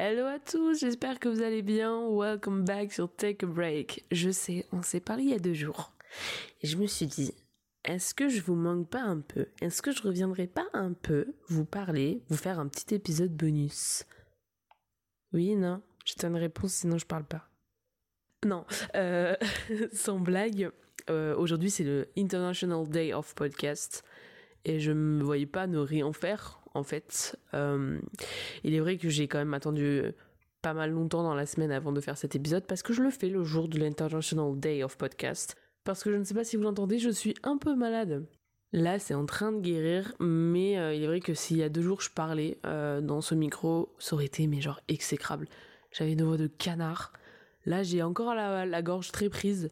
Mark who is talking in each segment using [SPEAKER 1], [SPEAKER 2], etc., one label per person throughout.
[SPEAKER 1] Hello à tous, j'espère que vous allez bien. Welcome back sur Take a Break. Je sais, on s'est parlé il y a deux jours. Je me suis dit, est-ce que je vous manque pas un peu? Est-ce que je reviendrai pas un peu vous parler, vous faire un petit épisode bonus? Oui, non? Te une réponse, sinon je parle pas. Non, euh, sans blague, euh, aujourd'hui c'est le International Day of Podcast et je me voyais pas ne rien faire en fait. Euh, il est vrai que j'ai quand même attendu pas mal longtemps dans la semaine avant de faire cet épisode parce que je le fais le jour de l'International Day of Podcast. Parce que je ne sais pas si vous l'entendez, je suis un peu malade. Là, c'est en train de guérir, mais euh, il est vrai que s'il y a deux jours je parlais euh, dans ce micro, ça aurait été mais genre exécrable. J'avais une voix de canard. Là, j'ai encore la gorge très prise,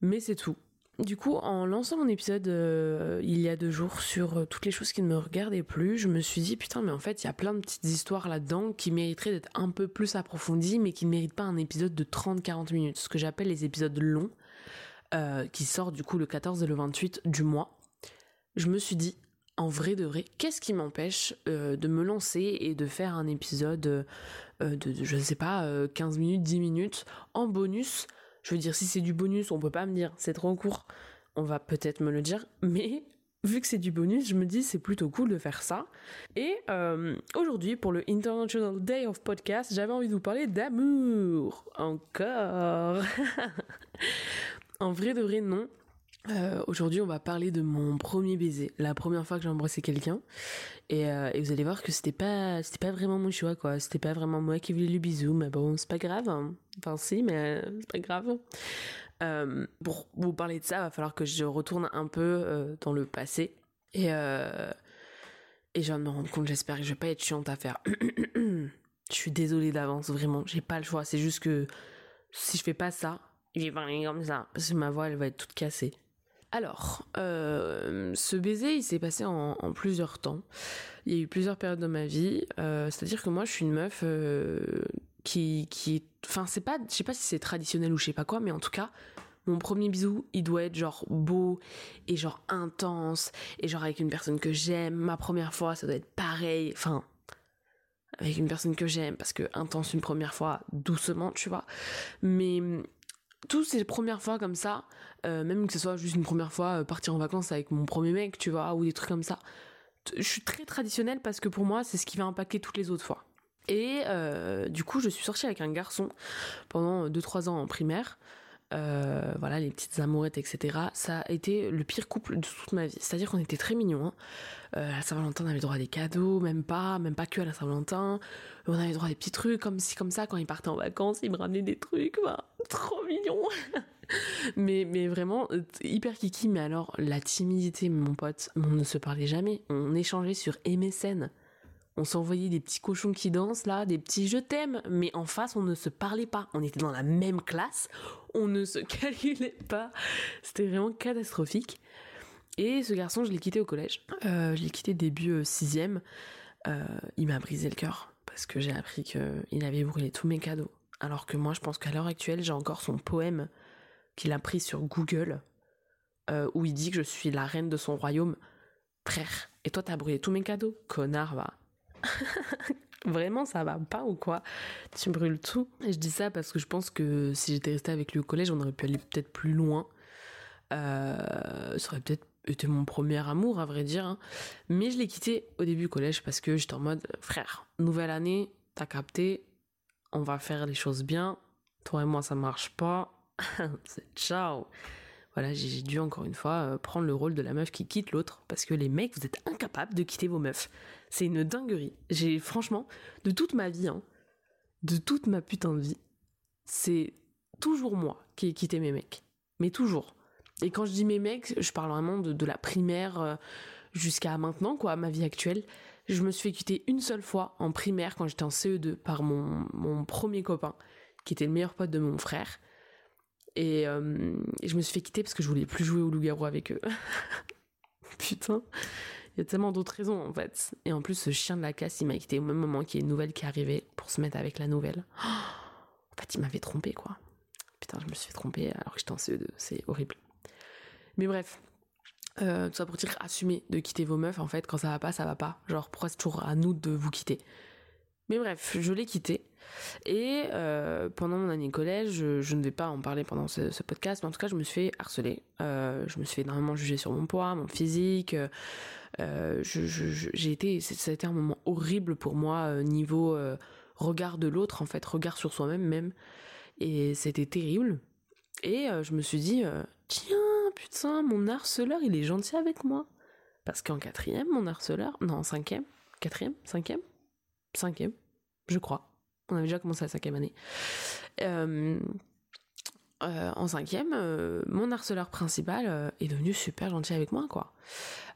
[SPEAKER 1] mais c'est tout. Du coup, en lançant mon épisode euh, il y a deux jours sur euh, toutes les choses qui ne me regardaient plus, je me suis dit putain mais en fait il y a plein de petites histoires là-dedans qui mériteraient d'être un peu plus approfondies mais qui ne méritent pas un épisode de 30-40 minutes, ce que j'appelle les épisodes longs, euh, qui sortent du coup le 14 et le 28 du mois. Je me suis dit en vrai de vrai, qu'est-ce qui m'empêche de me lancer et de faire un épisode de, je sais pas, 15 minutes, 10 minutes en bonus je veux dire, si c'est du bonus, on peut pas me dire c'est trop court. On va peut-être me le dire, mais vu que c'est du bonus, je me dis c'est plutôt cool de faire ça. Et euh, aujourd'hui, pour le International Day of Podcast, j'avais envie de vous parler d'amour. Encore. en vrai de vrai, non. Euh, aujourd'hui, on va parler de mon premier baiser, la première fois que j'ai embrassé quelqu'un, et, euh, et, vous allez voir que c'était pas, c'était pas vraiment mon choix, quoi. C'était pas vraiment moi qui voulais le bisou, mais bon, c'est pas grave. Hein. Enfin, si, mais c'est pas grave. Euh, pour vous parler de ça, va falloir que je retourne un peu dans le passé, et et je viens de me rendre compte. J'espère que je vais pas être chiante à faire. je suis désolée d'avance, vraiment. J'ai pas le choix. C'est juste que si je fais pas ça, va parler comme ça, parce que ma voix, elle va être toute cassée. Alors, euh, ce baiser, il s'est passé en, plusieurs temps. Il y a eu plusieurs périodes de ma vie. Euh, c'est-à-dire que moi, je suis une meuf euh, qui, qui, enfin, c'est pas, je sais pas si c'est traditionnel ou je sais pas quoi, mais en tout cas, mon premier bisou, il doit être genre beau et genre intense et genre avec une personne que j'aime. Ma première fois, ça doit être pareil. Enfin, avec une personne que j'aime parce que intense une première fois, doucement, tu vois. Mais toutes ces premières fois comme ça, euh, même que ce soit juste une première fois euh, partir en vacances avec mon premier mec, tu vois, ou des trucs comme ça. Je suis très traditionnelle parce que pour moi, c'est ce qui va impacter toutes les autres fois. Et euh, du coup, je suis sortie avec un garçon pendant 2-3 ans en primaire. Euh, voilà, les petites amourettes, etc. Ça a été le pire couple de toute ma vie. C'est-à-dire qu'on était très mignons. Hein. Euh, à la Saint-Valentin, on avait droit à des cadeaux, même pas, même pas que à la Saint-Valentin. On avait droit à des petits trucs, comme si, comme ça, quand il partait en vacances, il me ramenait des trucs, bah, trop mignon. mais, mais vraiment, euh, hyper kiki. Mais alors, la timidité, mon pote, on ne se parlait jamais. On échangeait sur MSN on s'envoyait des petits cochons qui dansent là, des petits je t'aime, mais en face on ne se parlait pas. On était dans la même classe, on ne se calculait pas. C'était vraiment catastrophique. Et ce garçon, je l'ai quitté au collège. Euh, je l'ai quitté début euh, sixième. Euh, il m'a brisé le cœur parce que j'ai appris qu'il avait brûlé tous mes cadeaux. Alors que moi, je pense qu'à l'heure actuelle, j'ai encore son poème qu'il a pris sur Google euh, où il dit que je suis la reine de son royaume. Frère, et toi t'as brûlé tous mes cadeaux Connard, va. Vraiment, ça va pas ou quoi? Tu brûles tout. Je dis ça parce que je pense que si j'étais restée avec lui au collège, on aurait pu aller peut-être plus loin. Euh, ça aurait peut-être été mon premier amour, à vrai dire. Hein. Mais je l'ai quitté au début du collège parce que j'étais en mode, frère, nouvelle année, t'as capté, on va faire les choses bien. Toi et moi, ça marche pas. Ciao voilà, j'ai dû encore une fois euh, prendre le rôle de la meuf qui quitte l'autre parce que les mecs, vous êtes incapables de quitter vos meufs. C'est une dinguerie. J'ai franchement, de toute ma vie, hein, de toute ma putain de vie, c'est toujours moi qui ai quitté mes mecs. Mais toujours. Et quand je dis mes mecs, je parle vraiment de, la primaire euh, jusqu'à maintenant, quoi, ma vie actuelle. Je me suis fait quitter une seule fois en primaire quand j'étais en CE2 par mon, mon premier copain, qui était le meilleur pote de mon frère. Euh, et, je me suis fait quitter parce que je voulais plus jouer au loup-garou avec eux. Putain, il y a tellement d'autres raisons en fait. Et en plus, ce chien de la casse, il m'a quitté au même moment qu'il y a une nouvelle qui arrivait pour se mettre avec la nouvelle. en fait, il m'avait trompé quoi. Putain, je me suis fait tromper alors que j'étais en CE2, c'est horrible. Mais bref, euh, tout ça pour dire assumer de quitter vos meufs en fait quand ça va pas ça va pas genre pourquoi c'est toujours à nous de vous quitter Mais bref, je l'ai quitté. Et euh, pendant mon année collège, je, ne vais pas en parler pendant ce, podcast, mais en tout cas, je me suis fait harceler. Euh, je me suis fait énormément juger sur mon poids, mon physique. Euh, j'ai été, ça a été un moment horrible pour moi niveau regard de l'autre, en fait, regard sur soi-même même. Et c'était terrible. Et je me suis dit, tiens, putain, mon harceleur, il est gentil avec moi. Parce qu'en quatrième, mon harceleur, non, en cinquième, quatrième, cinquième, cinquième, je crois. On avait déjà commencé la cinquième année. Euh, euh, en cinquième, euh, mon harceleur principal est devenu super gentil avec moi,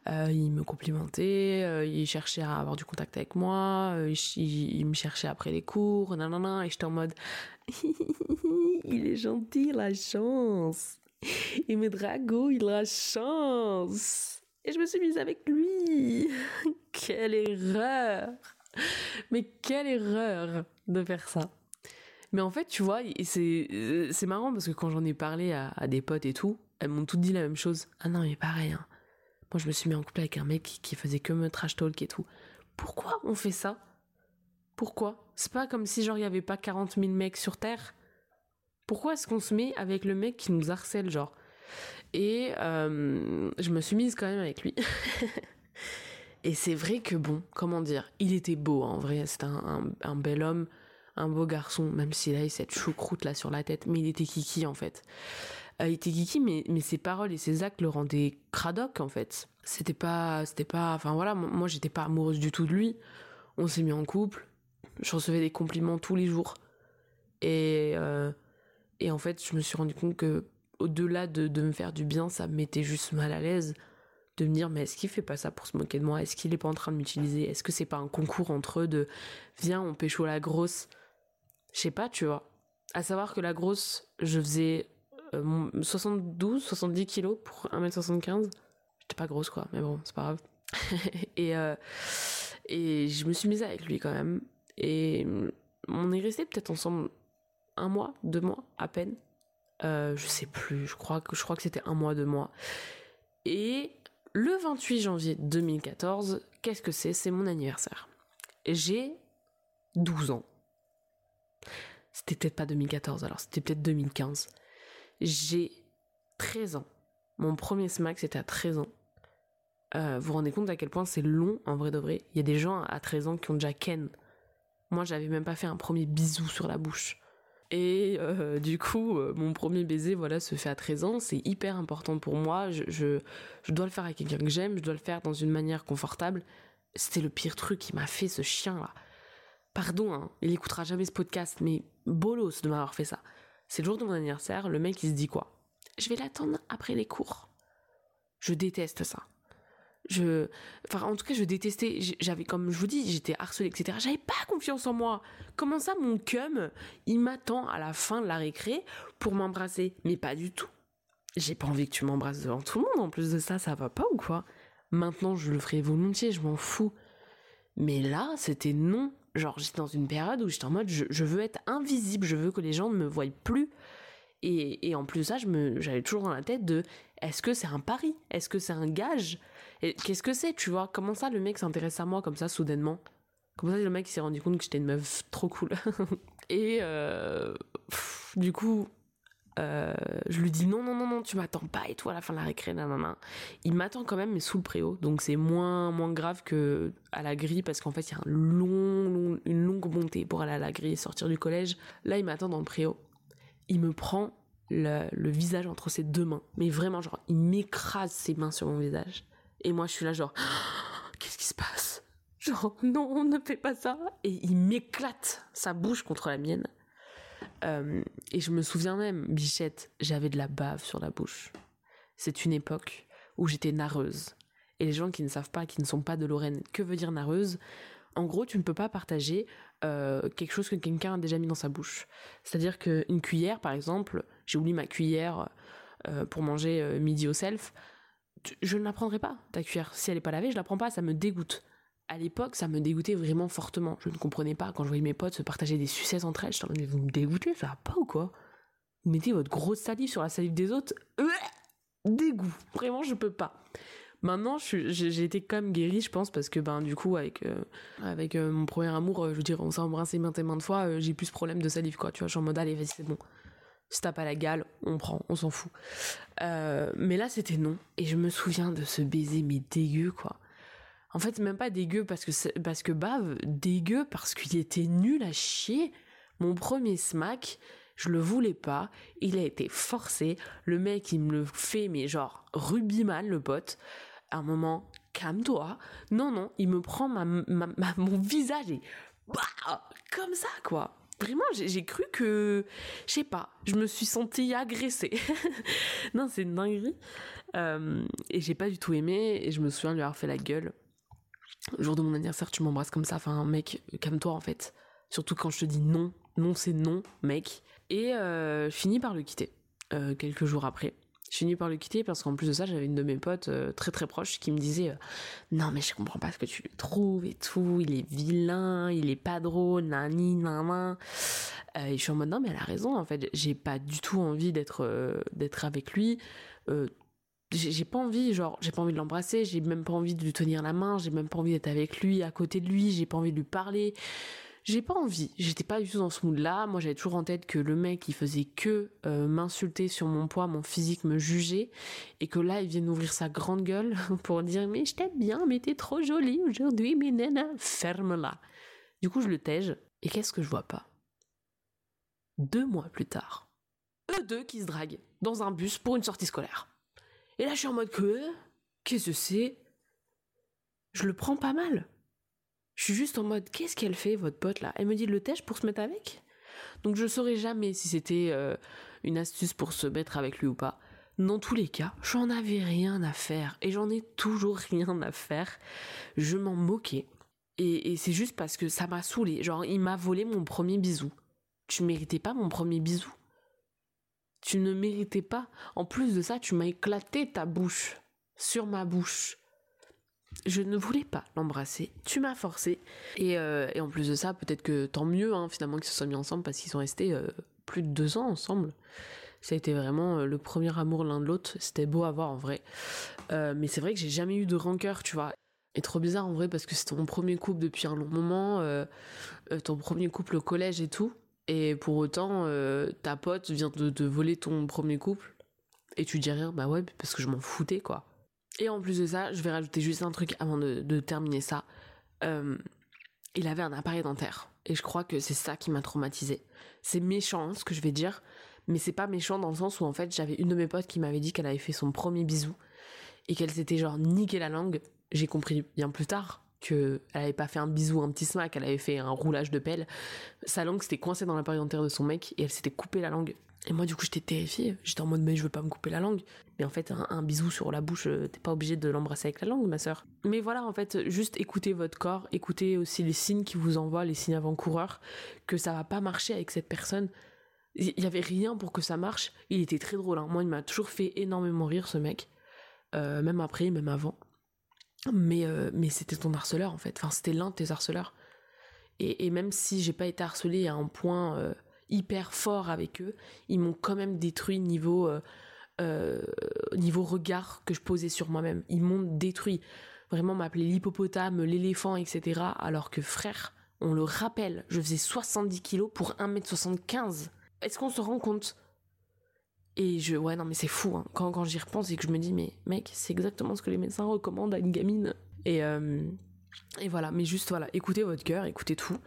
[SPEAKER 1] il me complimentait, il cherchait à avoir du contact avec moi, il, me cherchait après les cours, nanana, et j'étais en mode, il est gentil, il a chance. Il me drago, il a chance. Et je me suis mise avec lui. Quelle erreur mais quelle erreur de faire ça. Mais en fait, tu vois, c'est, c'est marrant parce que quand j'en ai parlé à, des potes et tout, elles m'ont toutes dit la même chose. Ah non, mais pareil, hein. Moi, je me suis mis en couple avec un mec qui, faisait que me trash talk et tout. Pourquoi on fait ça? Pourquoi? C'est pas comme si genre il y avait pas 40 000 mecs sur Terre? Pourquoi est-ce qu'on se met avec le mec qui nous harcèle, genre? Et euh, je me suis mise quand même avec lui. Et c'est vrai que bon, comment dire, il était beau en vrai, c'était un, bel homme, un beau garçon, même s'il avait cette choucroute là sur la tête, mais il était kiki en fait. Euh, il était kiki, mais, mais ses paroles et ses actes le rendaient cradoc en fait. C'était pas, c'était pas, enfin voilà, moi j'étais pas amoureuse du tout de lui. On s'est mis en couple, je recevais des compliments tous les jours. Et, euh, et en fait, je me suis rendu compte que au-delà de, de me faire du bien, ça me mettait juste mal à l'aise de me dire mais est-ce qu'il fait pas ça pour se moquer de moi? Est-ce qu'il est pas en train de m'utiliser? Est-ce que c'est pas un concours entre eux de viens on pécho la grosse? Je sais pas, tu vois. À savoir que la grosse, je faisais 72, euh, 70 kilos pour 1m75. J'étais pas grosse quoi, mais bon, c'est pas grave. et, euh, et je me suis mise avec lui quand même. Et on est resté peut-être ensemble un mois, deux mois à peine. Euh, je sais plus, je crois que je crois que c'était un mois, deux mois. Et le 28 janvier 2014, qu'est-ce que c'est? C'est mon anniversaire. J'ai 12 ans. C'était peut-être pas 2014, alors c'était peut-être 2015. J'ai 13 ans. Mon premier smack, c'était à 13 ans. Euh, vous vous rendez compte à quel point c'est long en vrai de vrai? Il y a des gens à 13 ans qui ont déjà ken. Moi, j'avais même pas fait un premier bisou sur la bouche. Et euh, du coup, euh, mon premier baiser, voilà, se fait à 13 ans. C'est hyper important pour moi. Je, je, dois le faire avec quelqu'un que j'aime. Je dois le faire dans une manière confortable. C'était le pire truc qui m'a fait ce chien-là. Pardon, hein, il écoutera jamais ce podcast, mais bolos de m'avoir fait ça. C'est le jour de mon anniversaire. Le mec, il se dit quoi? Je vais l'attendre après les cours. Je déteste ça je enfin en tout cas je détestais j'avais comme je vous dis j'étais harcelée etc j'avais pas confiance en moi. Comment ça mon cum il m'attend à la fin de la récré pour m'embrasser? Mais pas du tout. J'ai pas envie que tu m'embrasses devant tout le monde. En plus de ça ça va pas ou quoi? Maintenant je le ferai volontiers je m'en fous. Mais là c'était non. Genre j'étais dans une période où j'étais en mode je, je, veux être invisible. Je veux que les gens ne me voient plus et, en plus ça j'avais toujours dans la tête de est-ce que c'est un pari? Est-ce que c'est un gage? Qu'est-ce que c'est, tu vois? Comment ça, le mec s'intéresse à moi comme ça, soudainement? Comment ça, le mec s'est rendu compte que j'étais une meuf trop cool. Et euh, du coup, euh, je lui dis non, non, non, non, tu m'attends pas. Et tout à la fin de la récré, non. Il m'attend quand même, mais sous le préau, donc c'est moins, moins grave que à la grille parce qu'en fait, il y a un long, une longue montée pour aller à la grille et sortir du collège. Là, il m'attend dans le préau. Il me prend le, visage entre ses deux mains, mais vraiment, genre, il m'écrase ses mains sur mon visage. Et moi, je suis là, genre, qu'est-ce qui se passe? Genre, non, ne fais pas ça. Et il m'éclate sa bouche contre la mienne. Euh, et je me souviens même, Bichette, j'avais de la bave sur la bouche. C'est une époque où j'étais nareuse. Et les gens qui ne savent pas, qui ne sont pas de Lorraine, que veut dire nareuse? En gros, tu ne peux pas partager euh, quelque chose que quelqu'un a déjà mis dans sa bouche. C'est-à-dire qu'une cuillère, par exemple, j'ai oublié ma cuillère euh, pour manger midi au self je ne la prendrai pas, ta cuillère. Si elle n'est pas lavée, je la prends pas, ça me dégoûte. À l'époque, ça me dégoûtait vraiment fortement. Je ne comprenais pas quand je voyais mes potes se partager des sucettes entre elles. Je me vous me dégoûtez, ça va pas ou quoi? Vous mettez votre grosse salive sur la salive des autres. dégoût. Vraiment, je peux pas. Maintenant, j'ai été quand même guérie, je pense, parce que ben du coup, avec euh, avec euh, mon premier amour, je veux dire, on s'est embrassé maintes et maintes fois, j'ai plus ce problème de salive, quoi. Tu vois, je suis en mode allez, vas-y, c'est bon. Si t'as pas la gale, on prend, on s'en fout. mais là, c'était non. Et je me souviens de ce baiser, mais dégueu, quoi. En fait, même pas dégueu parce que parce que bave, dégueu parce qu'il était nul à chier. Mon premier smack, je le voulais pas, il a été forcé, le mec il me le fait mais genre rubis-mal le pote. Un moment, calme-toi. Non non, il me prend ma, mon visage et bah, comme ça quoi. Vraiment, j'ai cru que, je sais pas, je me suis sentie agressée. non, c'est une dinguerie. Euh, et j'ai pas du tout aimé, et je me souviens lui avoir fait la gueule. Le jour de mon anniversaire, tu m'embrasses comme ça. Enfin, mec, calme-toi en fait. Surtout quand je te dis non. Non, c'est non, mec. Et euh, je finis par le quitter. Euh, quelques jours après. Je finis par le quitter parce qu'en plus de ça, j'avais une de mes potes euh, très très proche qui me disait Non, mais je comprends pas ce que tu lui trouves et tout. Il est vilain, il est pas drôle, nani, nan, et je suis en mode Non, mais elle a raison. En fait, j'ai pas du tout envie d'être d'être avec lui j'ai pas envie, genre, j'ai pas envie de l'embrasser, j'ai même pas envie de lui tenir la main, j'ai même pas envie d'être avec lui, à côté de lui, j'ai pas envie de lui parler. J'ai pas envie, j'étais pas du tout dans ce mood-là. Moi, j'avais toujours en tête que le mec, il faisait que euh, m'insulter sur mon poids, mon physique, me juger, et que là, il vient d'ouvrir sa grande gueule pour dire mais je t'aime bien, mais t'es trop jolie aujourd'hui, mais nana, ferme-la. Du coup, je le tège, et qu'est-ce que je vois pas? Deux mois plus tard, eux deux qui se draguent dans un bus pour une sortie scolaire. Et là, je suis en mode que, qu'est-ce que c'est? Je le prends pas mal. Je suis juste en mode, qu'est-ce qu'elle fait, votre pote là? Elle me dit le tèche pour se mettre avec? Donc je saurais jamais si c'était euh, une astuce pour se mettre avec lui ou pas. Dans tous les cas, j'en avais rien à faire. Et j'en ai toujours rien à faire. Je m'en moquais. Et, et c'est juste parce que ça m'a saoulé. Genre, il m'a volé mon premier bisou. Tu méritais pas mon premier bisou tu ne méritais pas. En plus de ça, tu m'as éclaté ta bouche sur ma bouche. Je ne voulais pas l'embrasser. Tu m'as forcé. Et, euh, en plus de ça, peut-être que tant mieux, hein, finalement, qu'ils se soient mis ensemble parce qu'ils sont restés euh, plus de deux ans ensemble. Ça a été vraiment euh, le premier amour l'un de l'autre. C'était beau à voir en vrai. mais c'est vrai que j'ai jamais eu de rancœur, tu vois. Et trop bizarre en vrai parce que c'était mon premier couple depuis un long moment. ton premier couple au collège et tout. Et pour autant, ta pote vient de te voler ton premier couple et tu dis rien, bah ouais, parce que je m'en foutais quoi. Et en plus de ça, je vais rajouter juste un truc avant de, terminer ça. Euh, il avait un appareil dentaire. Et je crois que c'est ça qui m'a traumatisé. C'est méchant ce que je vais dire, mais c'est pas méchant dans le sens où en fait j'avais une de mes potes qui m'avait dit qu'elle avait fait son premier bisou et qu'elle s'était genre niqué la langue. J'ai compris bien plus tard qu'elle avait pas fait un bisou, un petit smack, elle avait fait un roulage de pelle. Sa langue s'était coincée dans l'appareil dentaire de son mec et elle s'était coupé la langue. Et moi, du coup, j'étais terrifiée. J'étais en mode, mais je veux pas me couper la langue. Mais en fait, un, bisou sur la bouche, euh, t'es pas obligé de l'embrasser avec la langue, ma sœur. Mais voilà, en fait, juste écoutez votre corps, écoutez aussi les signes qui vous envoient, les signes avant-coureurs, que ça va pas marcher avec cette personne. Il y avait rien pour que ça marche. Il était très drôle. Hein. Moi, il m'a toujours fait énormément rire, ce mec. Euh, même après, même avant mais, euh, mais c'était ton harceleur en fait, enfin c'était l'un de tes harceleurs. Et, même si j'ai pas été harcelée à un point hyper fort avec eux, ils m'ont quand même détruit niveau, euh, niveau regard que je posais sur moi-même. Ils m'ont détruit. Vraiment m'appeler l'hippopotame, l'éléphant, etc. Alors que frère, on le rappelle, je faisais 70 kilos pour 1m75. Est-ce qu'on se rend compte? Et je, ouais, non, mais c'est fou, hein. quand, quand j'y repense et que je me dis, mais mec, c'est exactement ce que les médecins recommandent à une gamine. Et, euh, et voilà, mais juste, voilà, écoutez votre cœur, écoutez tout,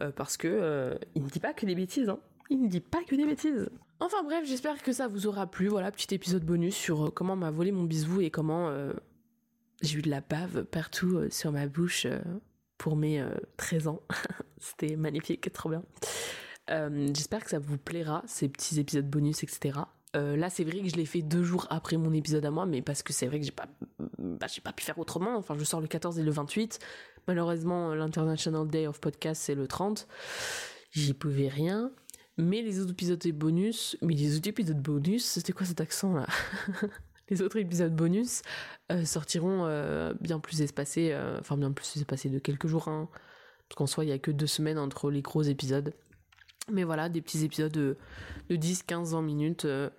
[SPEAKER 1] euh, parce que euh, il ne dit pas que des bêtises, hein. Il ne dit pas que des bêtises. Enfin bref, j'espère que ça vous aura plu. Voilà, petit épisode bonus sur comment m'a volé mon bisou et comment j'ai eu de la bave partout sur ma bouche pour mes 13 ans. C'était magnifique, trop bien. j'espère que ça vous plaira, ces petits épisodes bonus, etc. Euh, là, c'est vrai que je l'ai fait deux jours après mon épisode à moi, mais parce que c'est vrai que j'ai pas, bah, j'ai pas pu faire autrement. Enfin, je sors le 14 et le 28. Malheureusement, l'International Day of Podcast, c'est le 30. J'y pouvais rien. Mais les autres épisodes bonus, mais les autres épisodes bonus, c'était quoi cet accent là? Les autres épisodes bonus euh, sortiront euh, bien plus espacés, enfin bien plus espacés de quelques jours. Hein. Parce qu'en soi, il y a que deux semaines entre les gros épisodes. Mais voilà, des petits épisodes de, de 10, 15, 20 minutes. Euh,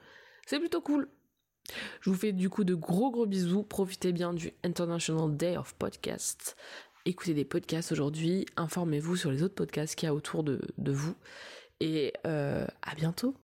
[SPEAKER 1] c'est plutôt cool. Je vous fais du coup de gros gros bisous. Profitez bien du International Day of Podcast. Écoutez des podcasts aujourd'hui. Informez-vous sur les autres podcasts qu'il y a autour de, vous. Et euh, à bientôt.